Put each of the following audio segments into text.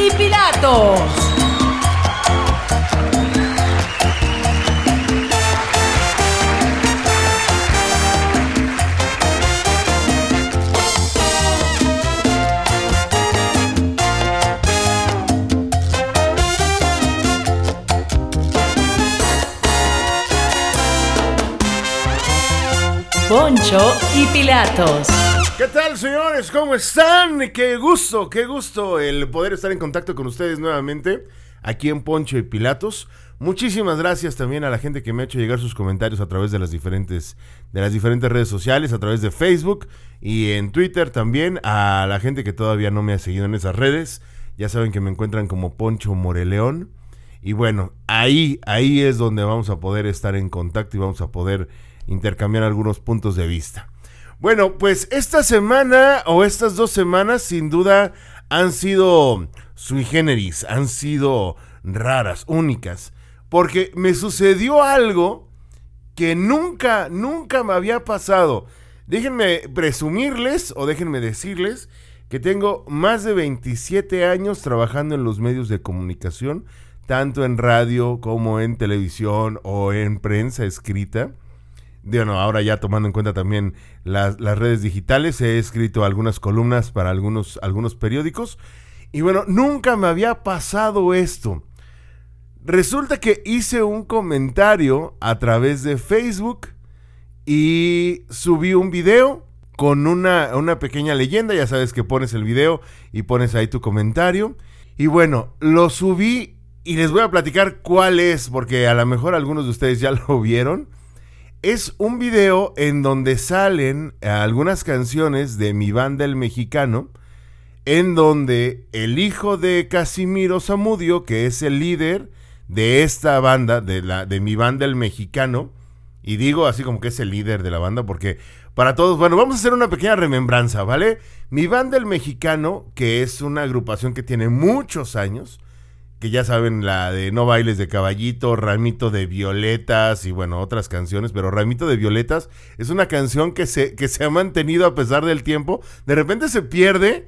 y Pilatos. Poncho y Pilatos. ¿Qué tal, señores? ¿Cómo están? Qué gusto, qué gusto el poder estar en contacto con ustedes nuevamente aquí en Poncho y Pilatos. Muchísimas gracias también a la gente que me ha hecho llegar sus comentarios a través de las diferentes de las diferentes redes sociales, a través de Facebook y en Twitter también, a la gente que todavía no me ha seguido en esas redes. Ya saben que me encuentran como Poncho Moreleón. Y bueno, ahí ahí es donde vamos a poder estar en contacto y vamos a poder intercambiar algunos puntos de vista. Bueno, pues esta semana o estas dos semanas sin duda han sido sui generis, han sido raras, únicas, porque me sucedió algo que nunca, nunca me había pasado. Déjenme presumirles o déjenme decirles que tengo más de 27 años trabajando en los medios de comunicación, tanto en radio como en televisión o en prensa escrita bueno, ahora ya tomando en cuenta también las, redes digitales, he escrito algunas columnas para algunos, algunos periódicos. Y bueno, nunca me había pasado esto. Resulta que hice un comentario a través de Facebook y subí un video con una, una, pequeña leyenda. Ya sabes que pones el video y pones ahí tu comentario. Y bueno, lo subí y les voy a platicar cuál es, porque a lo mejor algunos de ustedes ya lo vieron. Es un video en donde salen algunas canciones de mi banda El Mexicano, en donde el hijo de Casimiro Zamudio, que es el líder de esta banda, de, la, de mi banda El Mexicano, y digo así como que es el líder de la banda, porque para todos, bueno, vamos a hacer una pequeña remembranza, ¿vale? Mi banda El Mexicano, que es una agrupación que tiene muchos años, que ya saben, la de No bailes de caballito, Ramito de Violetas y bueno, otras canciones, pero Ramito de Violetas es una canción que se, que se ha mantenido a pesar del tiempo. De repente se pierde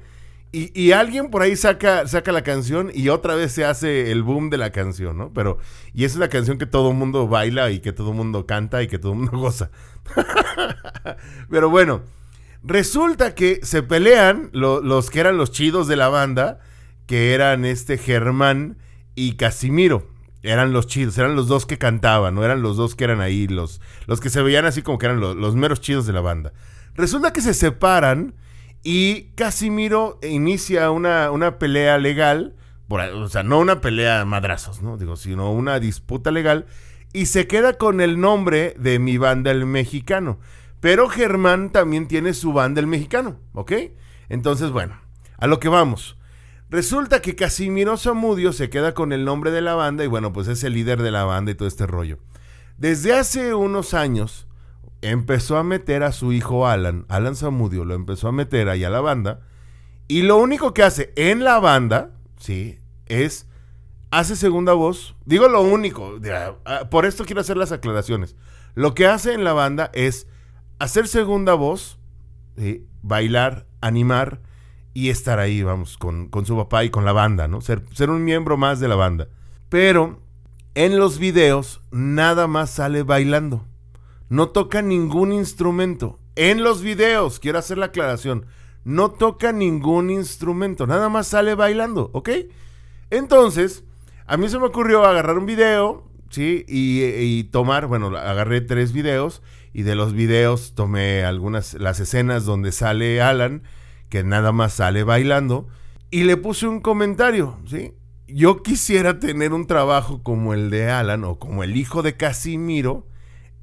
y, alguien por ahí saca, saca la canción y otra vez se hace el boom de la canción, ¿no? Pero, y es la canción que todo el mundo baila y que todo el mundo canta y que todo el mundo goza. pero bueno, resulta que se pelean los que eran los chidos de la banda que eran este Germán y Casimiro. Eran los chidos, eran los dos que cantaban, no eran los dos que eran ahí, los, los que se veían así como que eran los, meros chidos de la banda. Resulta que se separan y Casimiro inicia una, una pelea legal, por, o sea, no una pelea madrazos, ¿no? Digo, sino una disputa legal y se queda con el nombre de mi banda el mexicano. Pero Germán también tiene su banda el mexicano, ¿ok? Entonces, bueno, a lo que vamos. Resulta que Casimiro Zamudio se queda con el nombre de la banda y bueno, pues es el líder de la banda y todo este rollo. Desde hace unos años empezó a meter a su hijo Alan, Alan Zamudio lo empezó a meter ahí a la banda y lo único que hace en la banda, sí, es hace segunda voz. Digo lo único, por esto quiero hacer las aclaraciones. Lo que hace en la banda es hacer segunda voz, bailar, animar y estar ahí, vamos, con, su papá y con la banda, ¿no? Ser, ser un miembro más de la banda. Pero en los videos nada más sale bailando. No toca ningún instrumento. En los videos, quiero hacer la aclaración, no toca ningún instrumento, nada más sale bailando, ¿ok? Entonces, a mí se me ocurrió agarrar un video, ¿sí? Y, y, tomar, bueno, agarré tres videos y de los videos tomé algunas, las escenas donde sale Alan que nada más sale bailando, y le puse un comentario, ¿sí? Yo quisiera tener un trabajo como el de Alan o como el hijo de Casimiro,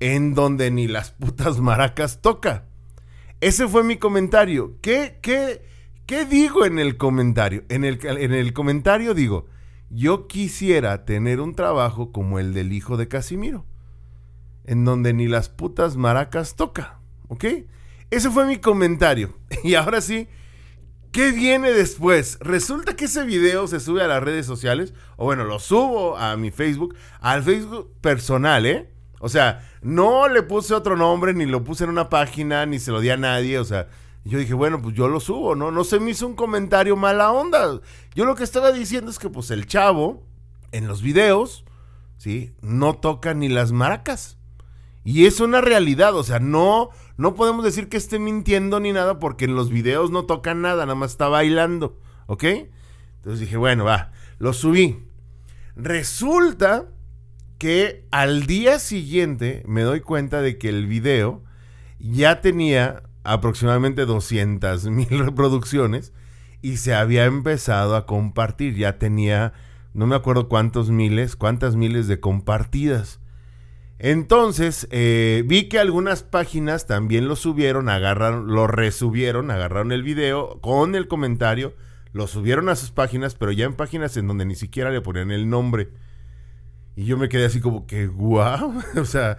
en donde ni las putas maracas toca. Ese fue mi comentario. ¿Qué, qué, qué digo en el comentario? En el, en el comentario digo, yo quisiera tener un trabajo como el del hijo de Casimiro, en donde ni las putas maracas toca, ¿ok? Ese fue mi comentario. Y ahora sí, ¿Qué viene después? Resulta que ese video se sube a las redes sociales, o bueno, lo subo a mi Facebook, al Facebook personal, ¿eh? O sea, no le puse otro nombre, ni lo puse en una página, ni se lo di a nadie, o sea, yo dije, bueno, pues yo lo subo, ¿no? No se me hizo un comentario mala onda. Yo lo que estaba diciendo es que pues el chavo en los videos, ¿sí? No toca ni las maracas. Y es una realidad, o sea, no, no podemos decir que esté mintiendo ni nada porque en los videos no toca nada, nada más está bailando, ¿ok? Entonces dije, bueno, va, lo subí. Resulta que al día siguiente me doy cuenta de que el video ya tenía aproximadamente 200 mil reproducciones y se había empezado a compartir. Ya tenía, no me acuerdo cuántos miles, cuántas miles de compartidas. Entonces, eh, vi que algunas páginas también lo subieron, agarraron, lo resubieron, agarraron el video con el comentario, lo subieron a sus páginas, pero ya en páginas en donde ni siquiera le ponían el nombre. Y yo me quedé así como que, guau, o sea,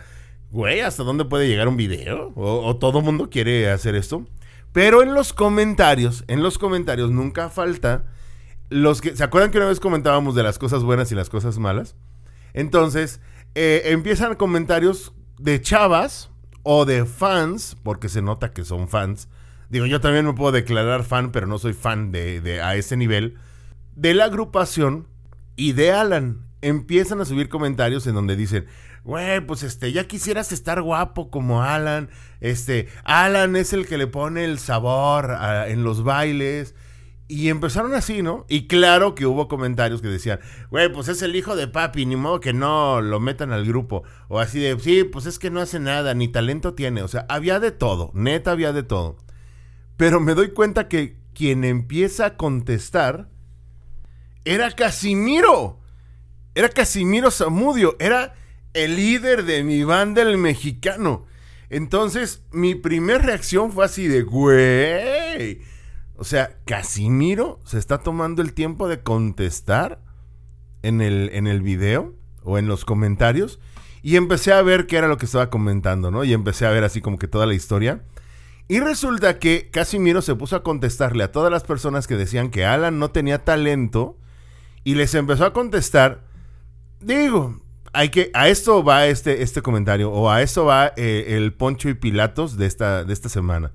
güey, ¿hasta dónde puede llegar un video? ¿O, todo mundo quiere hacer esto? Pero en los comentarios, en los comentarios nunca falta los que... ¿Se acuerdan que una vez comentábamos de las cosas buenas y las cosas malas? Entonces, eh, empiezan comentarios de chavas o de fans, porque se nota que son fans. Digo, yo también me puedo declarar fan, pero no soy fan de, de a ese nivel. De la agrupación y de Alan. Empiezan a subir comentarios en donde dicen, güey, pues este, ya quisieras estar guapo como Alan. Este, Alan es el que le pone el sabor en los bailes. Y empezaron así, ¿no? Y claro que hubo comentarios que decían, güey, pues es el hijo de papi, ni modo que no lo metan al grupo. O así de, sí, pues es que no hace nada, ni talento tiene. O sea, había de todo, neta había de todo. Pero me doy cuenta que quien empieza a contestar era Casimiro. Era Casimiro Zamudio, era el líder de mi banda, el mexicano. Entonces, mi primera reacción fue así de, güey. O sea, Casimiro se está tomando el tiempo de contestar en el, en el video o en los comentarios. Y empecé a ver qué era lo que estaba comentando, ¿no? Y empecé a ver así como que toda la historia. Y resulta que Casimiro se puso a contestarle a todas las personas que decían que Alan no tenía talento. Y les empezó a contestar. Digo, hay que, a esto va este, este comentario, o a eso va eh, el Poncho y Pilatos de esta, de esta semana.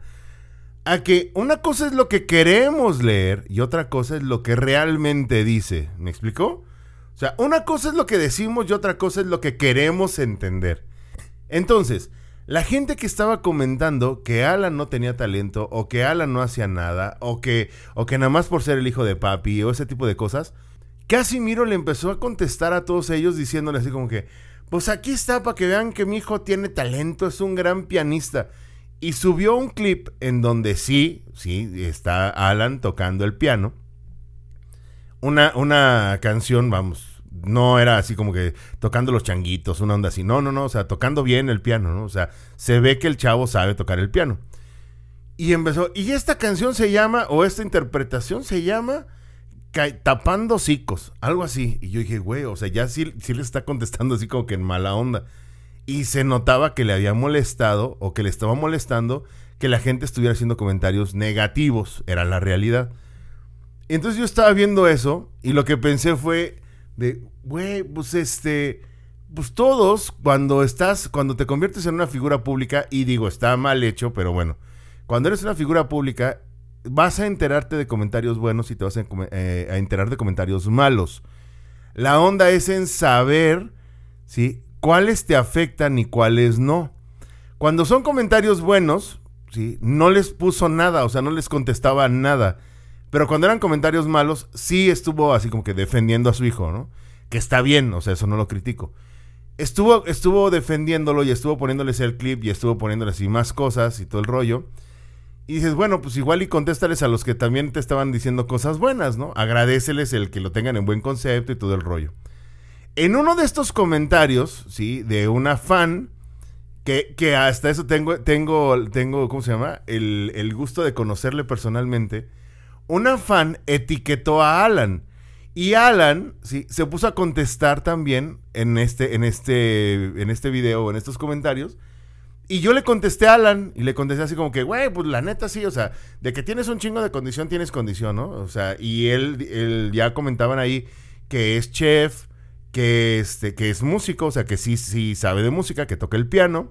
A que una cosa es lo que queremos leer y otra cosa es lo que realmente dice. ¿Me explicó? O sea, una cosa es lo que decimos y otra cosa es lo que queremos entender. Entonces, la gente que estaba comentando que Alan no tenía talento, o que Alan no hacía nada, o que, o que nada más por ser el hijo de papi, o ese tipo de cosas, Casimiro le empezó a contestar a todos ellos diciéndole así como que, pues aquí está para que vean que mi hijo tiene talento, es un gran pianista. Y subió un clip en donde sí, sí, está Alan tocando el piano. Una, una canción, vamos, no era así como que tocando los changuitos, una onda así. No, no, no, o sea, tocando bien el piano, ¿no? O sea, se ve que el chavo sabe tocar el piano. Y empezó, y esta canción se llama, o esta interpretación se llama tapando hocicos, algo así. Y yo dije, güey, o sea, ya sí, sí le está contestando así como que en mala onda. Y se notaba que le había molestado o que le estaba molestando que la gente estuviera haciendo comentarios negativos, era la realidad. Entonces yo estaba viendo eso y lo que pensé fue de, güey, pues este, pues todos cuando estás, cuando te conviertes en una figura pública, y digo, está mal hecho, pero bueno, cuando eres una figura pública, vas a enterarte de comentarios buenos y te vas eh, a, enterar de comentarios malos. La onda es en saber, ¿sí? Cuáles te afectan y cuáles no. Cuando son comentarios buenos, ¿sí? No les puso nada, o sea, no les contestaba nada. Pero cuando eran comentarios malos, sí estuvo así como que defendiendo a su hijo, ¿no? Que está bien, o sea, eso no lo critico. Estuvo, estuvo defendiéndolo y estuvo poniéndoles el clip y estuvo poniéndoles así más cosas y todo el rollo. Y dices, bueno, pues igual y contéstales a los que también te estaban diciendo cosas buenas, ¿no? Agradeceles el que lo tengan en buen concepto y todo el rollo. En uno de estos comentarios, ¿sí? De una fan, que, que hasta eso tengo, tengo, tengo, ¿cómo se llama? El, el gusto de conocerle personalmente. Una fan etiquetó a Alan. Y Alan, sí, se puso a contestar también en este, en este, en este video, en estos comentarios y yo le contesté a Alan y le contesté así como que, güey, pues la neta sí, o sea, de que tienes un chingo de condición, tienes condición, ¿no? O sea, y él, él ya comentaban ahí que es chef, que, este, que es músico, o sea, que sí, sí sabe de música, que toca el piano,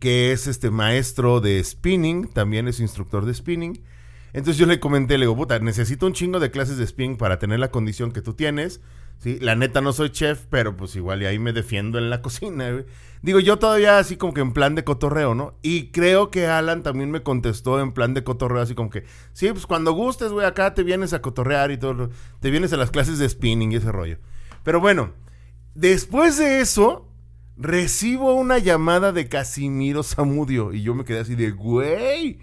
que es este maestro de spinning, también es instructor de spinning. Entonces yo le comenté, le digo, puta, necesito un chingo de clases de spinning para tener la condición que tú tienes. ¿sí? La neta no soy chef, pero pues igual y ahí me defiendo en la cocina. Digo, yo todavía así como que en plan de cotorreo, ¿no? Y creo que Alan también me contestó en plan de cotorreo, así como que, sí, pues cuando gustes, güey, acá te vienes a cotorrear y todo. Te vienes a las clases de spinning y ese rollo. Pero bueno, después de eso, recibo una llamada de Casimiro Zamudio. Y yo me quedé así de, güey.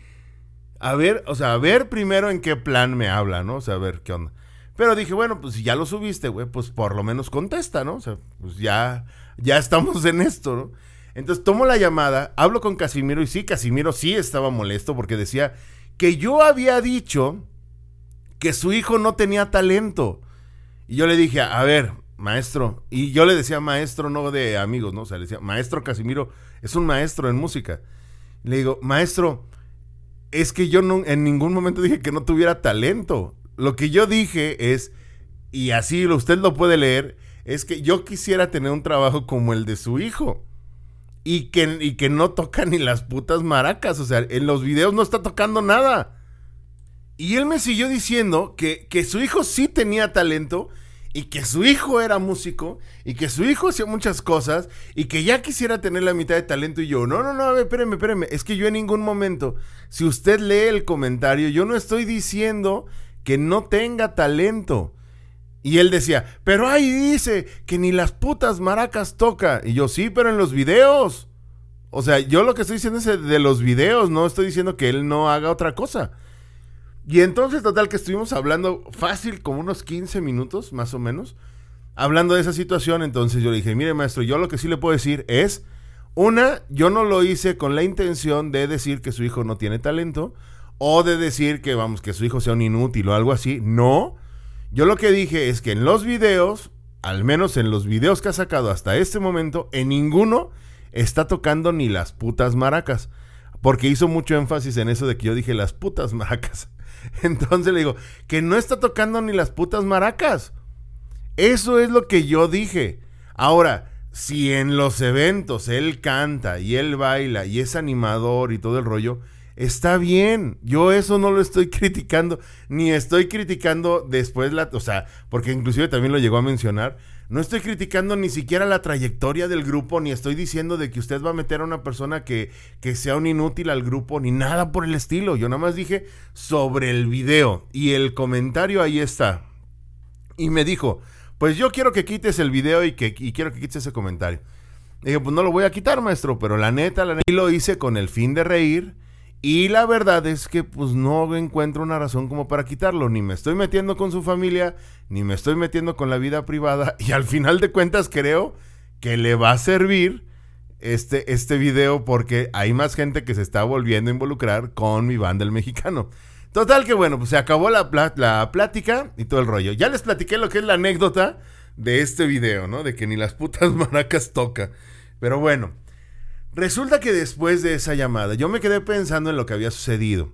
A ver, o sea, a ver primero en qué plan me habla, ¿no? O sea, a ver qué onda. Pero dije, bueno, pues si ya lo subiste, güey, pues por lo menos contesta, ¿no? O sea, pues ya, ya estamos en esto, ¿no? Entonces tomo la llamada, hablo con Casimiro y sí, Casimiro sí estaba molesto porque decía que yo había dicho que su hijo no tenía talento. Y yo le dije, a ver, maestro, y yo le decía maestro no de amigos, ¿no? O sea, le decía, maestro Casimiro es un maestro en música. Le digo, maestro, es que yo no, en ningún momento dije que no tuviera talento. Lo que yo dije es, y así usted lo puede leer, es que yo quisiera tener un trabajo como el de su hijo. Y que, y que no toca ni las putas maracas. O sea, en los videos no está tocando nada. Y él me siguió diciendo que, que su hijo sí tenía talento y que su hijo era músico y que su hijo hacía muchas cosas y que ya quisiera tener la mitad de talento y yo, no, no, no, a ver, espéreme, espéreme, es que yo en ningún momento, si usted lee el comentario, yo no estoy diciendo que no tenga talento. Y él decía, pero ahí dice que ni las putas maracas toca. Y yo, sí, pero en los videos. O sea, yo lo que estoy diciendo es de los videos, no estoy diciendo que él no haga otra cosa. Y entonces, total, que estuvimos hablando fácil, como unos 15 minutos, más o menos, hablando de esa situación. Entonces yo le dije, mire, maestro, yo lo que sí le puedo decir es, una, yo no lo hice con la intención de decir que su hijo no tiene talento, o de decir que, vamos, que su hijo sea un inútil o algo así. No. Yo lo que dije es que en los videos, al menos en los videos que ha sacado hasta este momento, en ninguno está tocando ni las putas maracas. Porque hizo mucho énfasis en eso de que yo dije las putas maracas. Entonces le digo, que no está tocando ni las putas maracas. Eso es lo que yo dije. Ahora, si en los eventos él canta y él baila y es animador y todo el rollo, está bien. Yo eso no lo estoy criticando, ni estoy criticando después la, o sea, porque inclusive también lo llegó a mencionar. No estoy criticando ni siquiera la trayectoria del grupo, ni estoy diciendo de que usted va a meter a una persona que, que sea un inútil al grupo, ni nada por el estilo. Yo nada más dije sobre el video y el comentario ahí está. Y me dijo, pues yo quiero que quites el video y, que, y quiero que quites ese comentario. Dije, pues no lo voy a quitar, maestro, pero la neta, la neta, y lo hice con el fin de reír. Y la verdad es que pues no encuentro una razón como para quitarlo. Ni me estoy metiendo con su familia, ni me estoy metiendo con la vida privada. Y al final de cuentas creo que le va a servir este, este video porque hay más gente que se está volviendo a involucrar con mi banda el mexicano. Total que bueno, pues se acabó la, la plática y todo el rollo. Ya les platiqué lo que es la anécdota de este video, ¿no? De que ni las putas maracas toca. Pero bueno, resulta que después de esa llamada yo me quedé pensando en lo que había sucedido.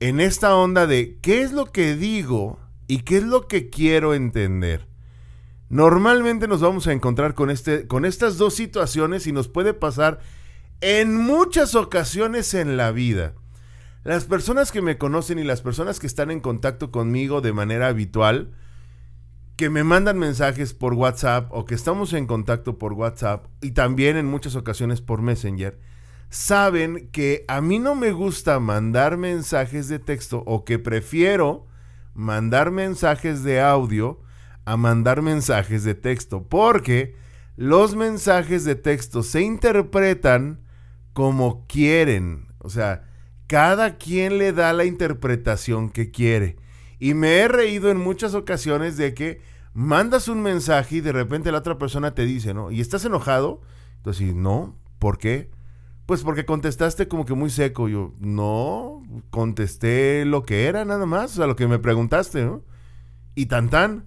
En esta onda de qué es lo que digo y qué es lo que quiero entender. Normalmente nos vamos a encontrar con, este, con estas dos situaciones y nos puede pasar en muchas ocasiones en la vida. Las personas que me conocen y las personas que están en contacto conmigo de manera habitual, que me mandan mensajes por WhatsApp o que estamos en contacto por WhatsApp y también en muchas ocasiones por Messenger, saben que a mí no me gusta mandar mensajes de texto o que prefiero mandar mensajes de audio a mandar mensajes de texto porque los mensajes de texto se interpretan como quieren. O sea, cada quien le da la interpretación que quiere. Y me he reído en muchas ocasiones de que mandas un mensaje y de repente la otra persona te dice, ¿no? ¿Y estás enojado? Entonces, no, ¿por qué? Pues porque contestaste como que muy seco. Yo, no, contesté lo que era nada más, o sea, lo que me preguntaste, ¿no? Y tan tan.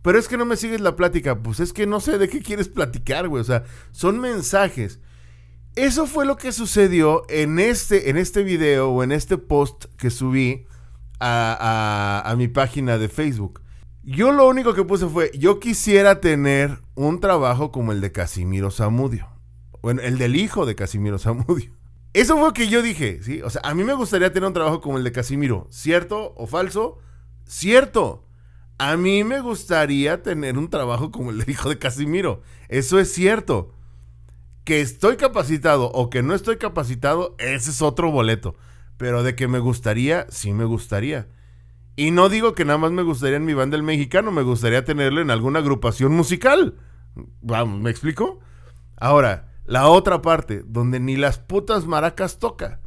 Pero es que no me sigues la plática. Pues es que no sé de qué quieres platicar, güey. O sea, son mensajes. Eso fue lo que sucedió en este, en este video o en este post que subí a, mi página de Facebook. Yo lo único que puse fue, yo quisiera tener un trabajo como el de Casimiro Zamudio. Bueno, el del hijo de Casimiro Zamudio. Eso fue lo que yo dije, ¿sí? O sea, a mí me gustaría tener un trabajo como el de Casimiro. ¿Cierto o falso? Cierto. A mí me gustaría tener un trabajo como el de hijo de Casimiro. Eso es cierto. Que estoy capacitado o que no estoy capacitado, ese es otro boleto. Pero de que me gustaría, sí me gustaría. Y no digo que nada más me gustaría en mi banda el mexicano, me gustaría tenerlo en alguna agrupación musical. Vamos, ¿me explico? Ahora, la otra parte, donde ni las putas maracas toca.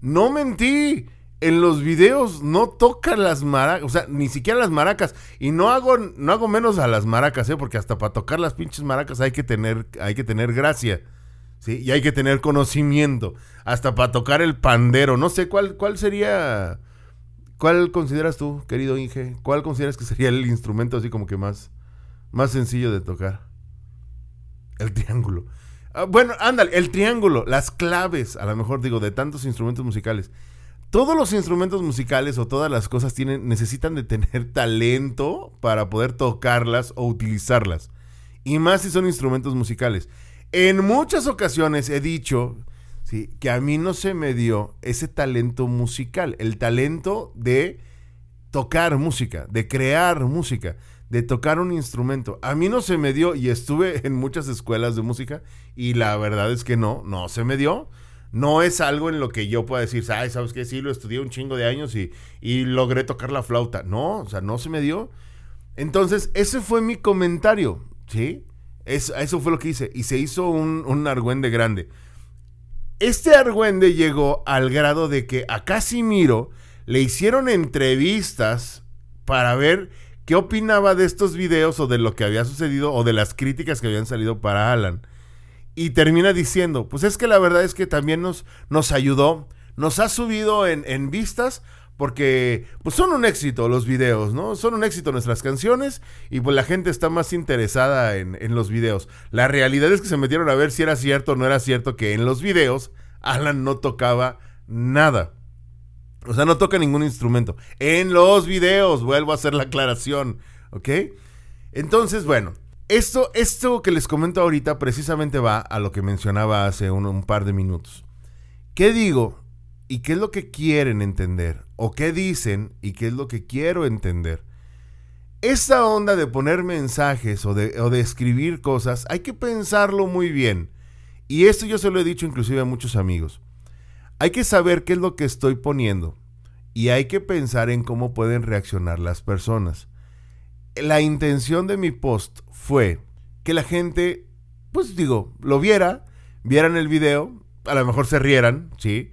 No mentí. En los videos no tocan las maracas, o sea, ni siquiera las maracas. Y no hago, no hago menos a las maracas, ¿eh? porque hasta para tocar las pinches maracas hay que tener, hay que tener gracia. ¿Sí? Y hay que tener conocimiento. Hasta para tocar el pandero. No sé cuál, cuál sería. ¿Cuál consideras tú, querido Inge? ¿Cuál consideras que sería el instrumento así como que más, más sencillo de tocar? El triángulo. Ah, bueno, ándale, el triángulo, las claves, a lo mejor digo, de tantos instrumentos musicales. Todos los instrumentos musicales o todas las cosas tienen, necesitan de tener talento para poder tocarlas o utilizarlas. Y más si son instrumentos musicales. En muchas ocasiones he dicho ¿sí? que a mí no se me dio ese talento musical, el talento de tocar música, de crear música de tocar un instrumento. A mí no se me dio y estuve en muchas escuelas de música y la verdad es que no, no se me dio. No es algo en lo que yo pueda decir, ay, ¿sabes qué? Sí, lo estudié un chingo de años y, y logré tocar la flauta. No, o sea, no se me dio. Entonces, ese fue mi comentario, ¿sí? Eso, fue lo que hice. Y se hizo un, un argüende grande. Este argüende llegó al grado de que a Casimiro le hicieron entrevistas para ver qué opinaba de estos videos o de lo que había sucedido o de las críticas que habían salido para Alan. Y termina diciendo, pues es que la verdad es que también nos, nos ayudó, nos ha subido en, vistas porque pues son un éxito los videos, ¿no? Son un éxito nuestras canciones y pues la gente está más interesada en, en, los videos. La realidad es que se metieron a ver si era cierto o no era cierto que en los videos Alan no tocaba nada. O sea, no toca ningún instrumento. En los videos, vuelvo a hacer la aclaración. ¿Ok? Entonces, bueno, esto, esto que les comento ahorita precisamente va a lo que mencionaba hace un, un par de minutos. ¿Qué digo y qué es lo que quieren entender? ¿O qué dicen y qué es lo que quiero entender? Esta onda de poner mensajes o de, o de escribir cosas, hay que pensarlo muy bien. Y esto yo se lo he dicho inclusive a muchos amigos. Hay que saber qué es lo que estoy poniendo y hay que pensar en cómo pueden reaccionar las personas. La intención de mi post fue que la gente, pues digo, lo viera, vieran el video, a lo mejor se rieran, ¿sí?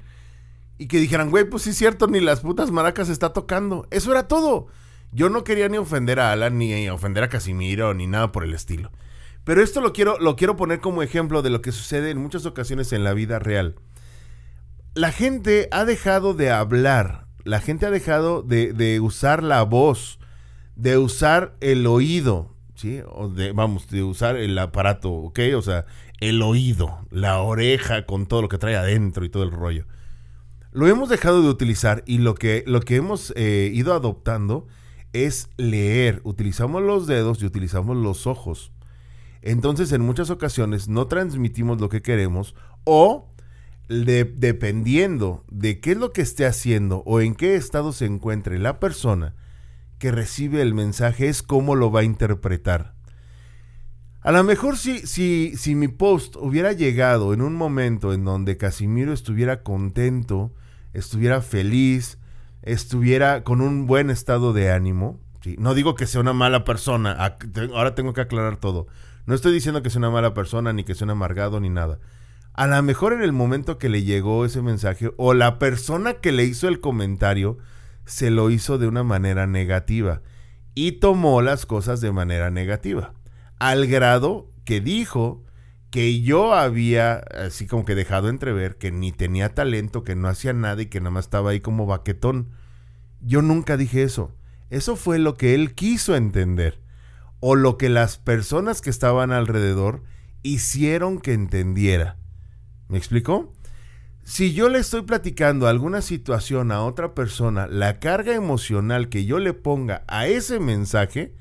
Y que dijeran, güey, pues sí es cierto, ni las putas maracas está tocando. Eso era todo. Yo no quería ni ofender a Alan, ni ofender a Casimiro, ni nada por el estilo. Pero esto lo quiero, lo quiero poner como ejemplo de lo que sucede en muchas ocasiones en la vida real la gente ha dejado de hablar, la gente ha dejado de, usar la voz, de usar el oído, ¿sí? O de, vamos, de usar el aparato, ¿ok? O sea, el oído, la oreja con todo lo que trae adentro y todo el rollo. Lo hemos dejado de utilizar y lo que, lo que hemos eh, ido adoptando es leer. Utilizamos los dedos y utilizamos los ojos. Entonces, en muchas ocasiones no transmitimos lo que queremos o dependiendo de qué es lo que esté haciendo o en qué estado se encuentre la persona que recibe el mensaje es cómo lo va a interpretar. A lo mejor si, si, si mi post hubiera llegado en un momento en donde Casimiro estuviera contento, estuviera feliz, estuviera con un buen estado de ánimo, no digo que sea una mala persona, ahora tengo que aclarar todo. No estoy diciendo que sea una mala persona, ni que sea un amargado, ni nada a lo mejor en el momento que le llegó ese mensaje o la persona que le hizo el comentario se lo hizo de una manera negativa y tomó las cosas de manera negativa, al grado que dijo que yo había así como que dejado entrever que ni tenía talento, que no hacía nada y que nada más estaba ahí como baquetón. Yo nunca dije eso. Eso fue lo que él quiso entender o lo que las personas que estaban alrededor hicieron que entendiera. ¿Me explicó? Si yo le estoy platicando alguna situación a otra persona, la carga emocional que yo le ponga a ese mensaje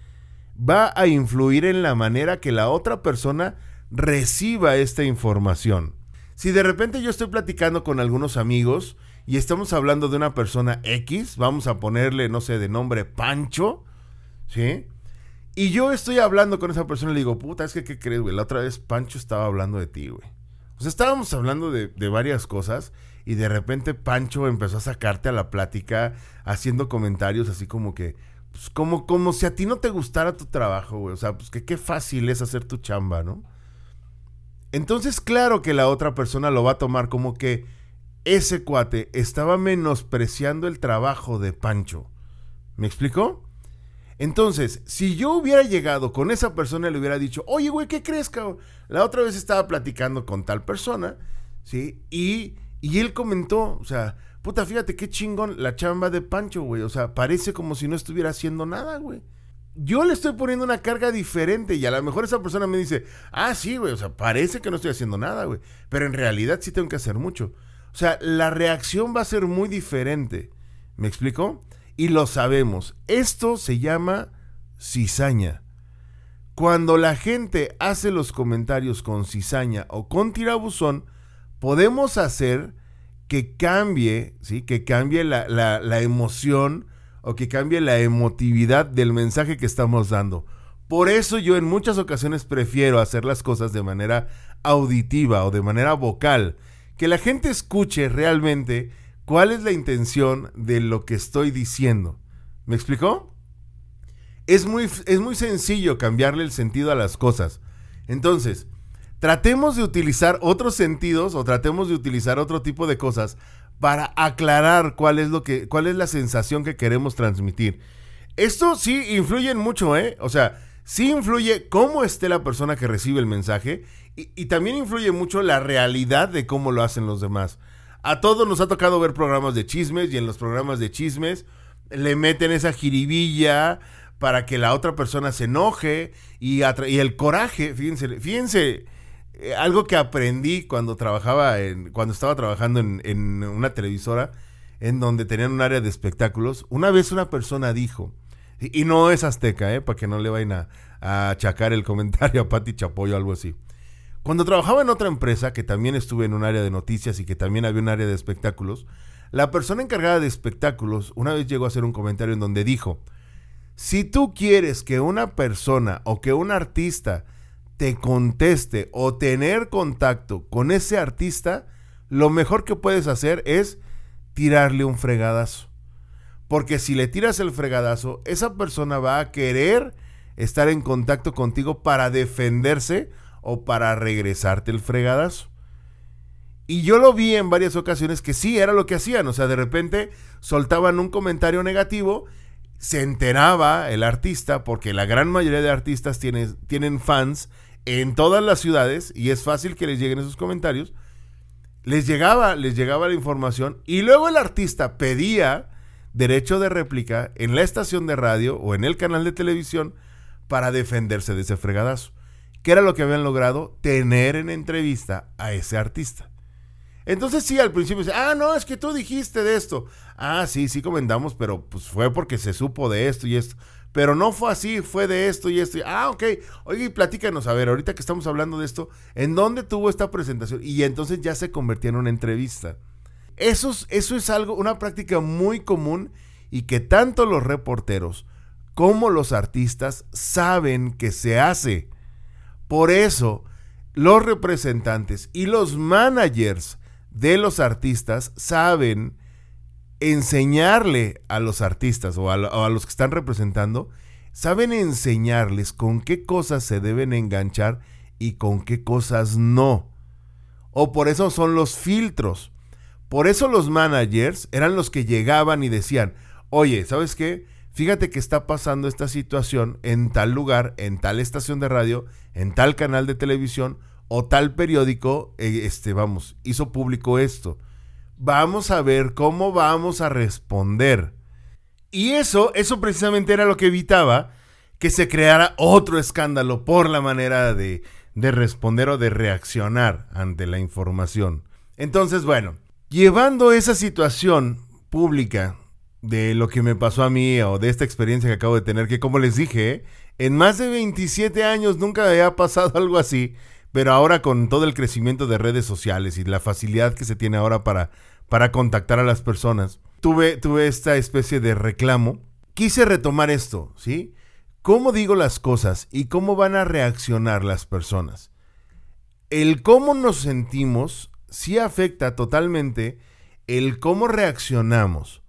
va a influir en la manera que la otra persona reciba esta información. Si de repente yo estoy platicando con algunos amigos y estamos hablando de una persona X, vamos a ponerle, no sé, de nombre Pancho, ¿sí? Y yo estoy hablando con esa persona y le digo, puta, es que, ¿qué crees, güey? La otra vez Pancho estaba hablando de ti, güey. O sea, estábamos hablando de, de varias cosas y de repente Pancho empezó a sacarte a la plática haciendo comentarios así como que, pues como, como si a ti no te gustara tu trabajo, güey. O sea, pues que qué fácil es hacer tu chamba, ¿no? Entonces, claro que la otra persona lo va a tomar como que ese cuate estaba menospreciando el trabajo de Pancho. ¿Me explicó? Entonces, si yo hubiera llegado con esa persona y le hubiera dicho, oye, güey, ¿qué crees, cabrón? La otra vez estaba platicando con tal persona, ¿sí? Y, y él comentó, o sea, puta, fíjate qué chingón la chamba de Pancho, güey. O sea, parece como si no estuviera haciendo nada, güey. Yo le estoy poniendo una carga diferente y a lo mejor esa persona me dice, ah, sí, güey, o sea, parece que no estoy haciendo nada, güey. Pero en realidad sí tengo que hacer mucho. O sea, la reacción va a ser muy diferente. ¿Me explico? Y lo sabemos. Esto se llama cizaña. Cuando la gente hace los comentarios con cizaña o con tirabuzón, podemos hacer que cambie, ¿sí? Que cambie la, la, la emoción o que cambie la emotividad del mensaje que estamos dando. Por eso yo en muchas ocasiones prefiero hacer las cosas de manera auditiva o de manera vocal. Que la gente escuche realmente cuál es la intención de lo que estoy diciendo. ¿Me explicó? Es muy, es muy sencillo cambiarle el sentido a las cosas. Entonces, tratemos de utilizar otros sentidos o tratemos de utilizar otro tipo de cosas para aclarar cuál es lo que cuál es la sensación que queremos transmitir. Esto sí influye mucho, ¿eh? O sea, sí influye cómo esté la persona que recibe el mensaje y, también influye mucho la realidad de cómo lo hacen los demás. A todos nos ha tocado ver programas de chismes y en los programas de chismes le meten esa jiribilla para que la otra persona se enoje y, y el coraje, fíjense, fíjense, eh, algo que aprendí cuando trabajaba en, cuando estaba trabajando en, en, una televisora en donde tenían un área de espectáculos, una vez una persona dijo, y, no es azteca, eh, para que no le vayan a, a achacar el comentario a Pati Chapoyo o algo así. Cuando trabajaba en otra empresa, que también estuve en un área de noticias y que también había un área de espectáculos, la persona encargada de espectáculos una vez llegó a hacer un comentario en donde dijo, si tú quieres que una persona o que un artista te conteste o tener contacto con ese artista, lo mejor que puedes hacer es tirarle un fregadazo. Porque si le tiras el fregadazo, esa persona va a querer estar en contacto contigo para defenderse o para regresarte el fregadazo. Y yo lo vi en varias ocasiones que sí era lo que hacían. O sea, de repente soltaban un comentario negativo, se enteraba el artista, porque la gran mayoría de artistas tiene, tienen fans en todas las ciudades y es fácil que les lleguen esos comentarios. Les llegaba, les llegaba la información y luego el artista pedía derecho de réplica en la estación de radio o en el canal de televisión para defenderse de ese fregadazo. ¿Qué era lo que habían logrado? Tener en entrevista a ese artista. Entonces sí, al principio dice, ah, no, es que tú dijiste de esto. Ah, sí, sí comentamos, pero pues fue porque se supo de esto y esto. Pero no fue así, fue de esto y esto. Ah, ok. Oye, platícanos, a ver, ahorita que estamos hablando de esto, ¿en dónde tuvo esta presentación? Y entonces ya se convertía en una entrevista. Eso es, eso es algo, una práctica muy común y que tanto los reporteros como los artistas saben que se hace. Por eso, los representantes y los managers de los artistas saben enseñarle a los artistas o a, los que están representando, saben enseñarles con qué cosas se deben enganchar y con qué cosas no. O por eso son los filtros. Por eso los managers eran los que llegaban y decían, oye, ¿sabes qué? Fíjate que está pasando esta situación en tal lugar, en tal estación de radio, en tal canal de televisión o tal periódico, este, vamos, hizo público esto. Vamos a ver cómo vamos a responder. Y eso, eso precisamente era lo que evitaba que se creara otro escándalo por la manera de, de responder o de reaccionar ante la información. Entonces, bueno, llevando esa situación pública de lo que me pasó a mí o de esta experiencia que acabo de tener, que como les dije, en más de 27 años nunca había pasado algo así, Pero ahora con todo el crecimiento de redes sociales y la facilidad que se tiene ahora para, para contactar a las personas, tuve, tuve esta especie de reclamo. Quise retomar esto, ¿sí? ¿Cómo digo las cosas y cómo van a reaccionar las personas? El cómo nos sentimos sí afecta totalmente el cómo reaccionamos.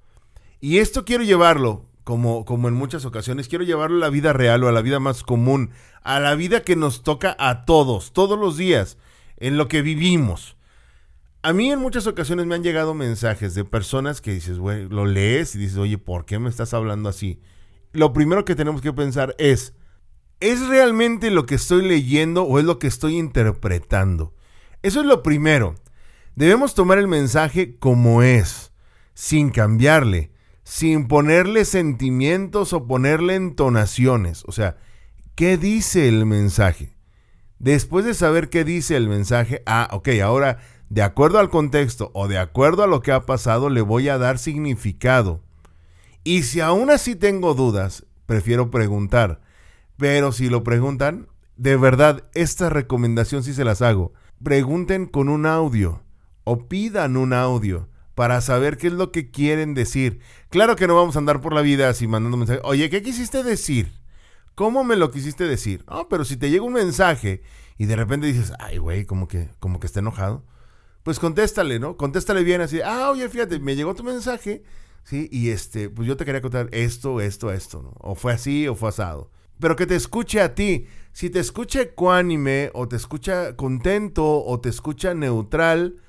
Y esto quiero llevarlo, como, como en muchas ocasiones, quiero llevarlo a la vida real o a la vida más común, a la vida que nos toca a todos, todos los días, en lo que vivimos. A mí en muchas ocasiones me han llegado mensajes de personas que dices, güey, lo lees y dices, oye, ¿por qué me estás hablando así? Lo primero que tenemos que pensar es, ¿es realmente lo que estoy leyendo o es lo que estoy interpretando? Eso es lo primero. Debemos tomar el mensaje como es, sin cambiarle, sin ponerle sentimientos o ponerle entonaciones. O sea, ¿qué dice el mensaje? Después de saber qué dice el mensaje, ah, ok, ahora, de acuerdo al contexto o de acuerdo a lo que ha pasado, le voy a dar significado. Y si aún así tengo dudas, prefiero preguntar. Pero si lo preguntan, de verdad, esta recomendación sí se las hago. Pregunten con un audio o pidan un audio para saber qué es lo que quieren decir. Claro que no vamos a andar por la vida así mandando mensajes. Oye, ¿qué quisiste decir? ¿Cómo me lo quisiste decir? No, pero si te llega un mensaje y de repente dices, ay, güey, como que, como que está enojado, pues contéstale, ¿no? Contéstale bien así, ah, oye, fíjate, me llegó tu mensaje, ¿sí? Y este, pues yo te quería contar esto, esto, esto, ¿no? O fue así o fue asado. Pero que te escuche a ti. Si te escucha ecuánime o te escucha contento o te escucha neutral,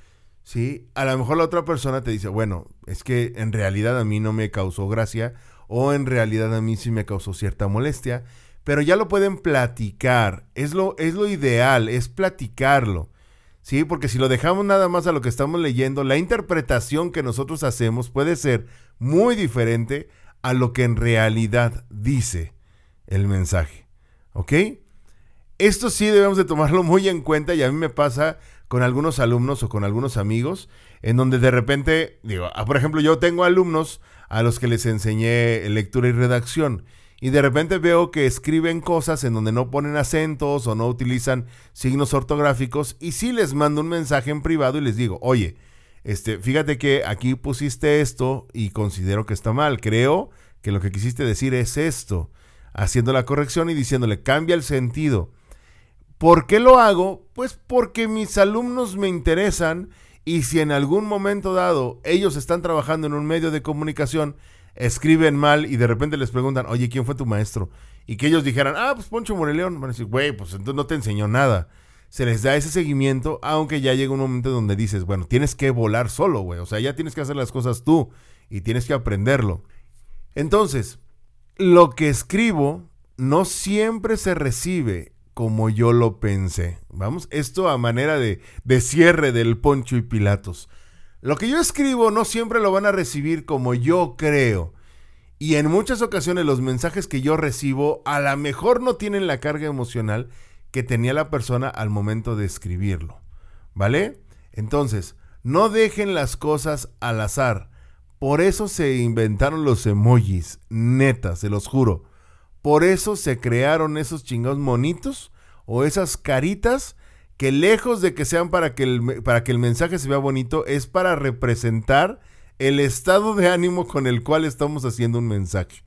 ¿sí? A lo mejor la otra persona te dice, bueno, es que en realidad a mí no me causó gracia o en realidad a mí sí me causó cierta molestia, pero ya lo pueden platicar, es lo, es lo ideal, es platicarlo, ¿sí? Porque si lo dejamos nada más a lo que estamos leyendo, la interpretación que nosotros hacemos puede ser muy diferente a lo que en realidad dice el mensaje, ¿ok? Esto sí debemos de tomarlo muy en cuenta y a mí me pasa con algunos alumnos o con algunos amigos, en donde de repente, digo, ah, por ejemplo, yo tengo alumnos a los que les enseñé lectura y redacción, y de repente veo que escriben cosas en donde no ponen acentos o no utilizan signos ortográficos, y sí les mando un mensaje en privado y les digo, oye, este, fíjate que aquí pusiste esto y considero que está mal, creo que lo que quisiste decir es esto, haciendo la corrección y diciéndole, cambia el sentido. ¿Por qué lo hago? Pues porque mis alumnos me interesan y si en algún momento dado ellos están trabajando en un medio de comunicación, escriben mal y de repente les preguntan, oye, ¿quién fue tu maestro? Y que ellos dijeran, ah, pues Poncho Moreleón, van güey, pues entonces no te enseñó nada. Se les da ese seguimiento, aunque ya llega un momento donde dices, bueno, tienes que volar solo, güey. O sea, ya tienes que hacer las cosas tú y tienes que aprenderlo. Entonces, lo que escribo no siempre se recibe como yo lo pensé. Vamos, esto a manera de, de cierre del Poncho y Pilatos. Lo que yo escribo no siempre lo van a recibir como yo creo. Y en muchas ocasiones los mensajes que yo recibo a lo mejor no tienen la carga emocional que tenía la persona al momento de escribirlo. ¿Vale? Entonces, no dejen las cosas al azar. Por eso se inventaron los emojis. Neta, se los juro. Por eso se crearon esos chingados monitos o esas caritas que lejos de que sean para que, el, para que el mensaje se vea bonito, es para representar el estado de ánimo con el cual estamos haciendo un mensaje.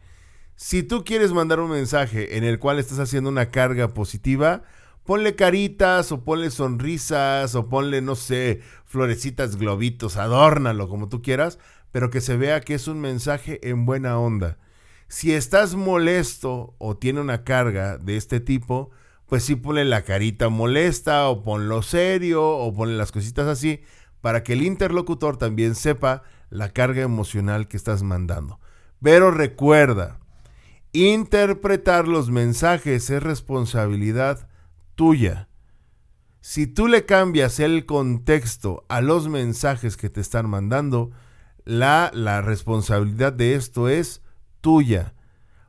Si tú quieres mandar un mensaje en el cual estás haciendo una carga positiva, ponle caritas o ponle sonrisas o ponle, no sé, florecitas, globitos, adórnalo como tú quieras, pero que se vea que es un mensaje en buena onda. Si estás molesto o tiene una carga de este tipo, pues sí ponle la carita molesta o ponlo serio o ponle las cositas así para que el interlocutor también sepa la carga emocional que estás mandando. Pero recuerda, interpretar los mensajes es responsabilidad tuya. Si tú le cambias el contexto a los mensajes que te están mandando, la, la responsabilidad de esto es tuya,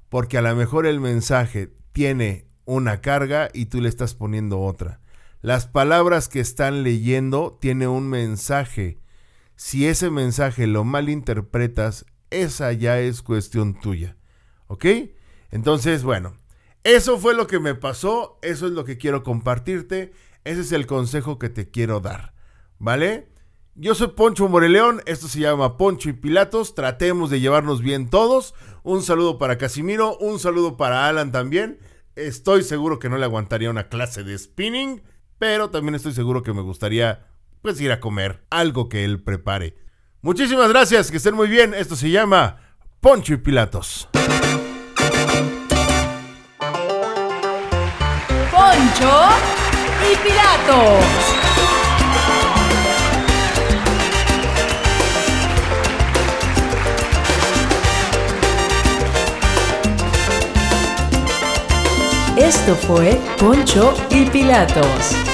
porque a lo mejor el mensaje tiene una carga y tú le estás poniendo otra. Las palabras que están leyendo tienen un mensaje. Si ese mensaje lo malinterpretas, esa ya es cuestión tuya. ¿Ok? Entonces, bueno, eso fue lo que me pasó, eso es lo que quiero compartirte. Ese es el consejo que te quiero dar, ¿vale? Yo soy Poncho Moreleón, esto se llama Poncho y Pilatos, tratemos de llevarnos bien todos. Un saludo para Casimiro, un saludo para Alan también. Estoy seguro que no le aguantaría una clase de spinning, pero también estoy seguro que me gustaría pues ir a comer algo que él prepare. Muchísimas gracias, que estén muy bien. Esto se llama Poncho y Pilatos. Poncho y Pilatos. Esto fue Poncho y Pilatos.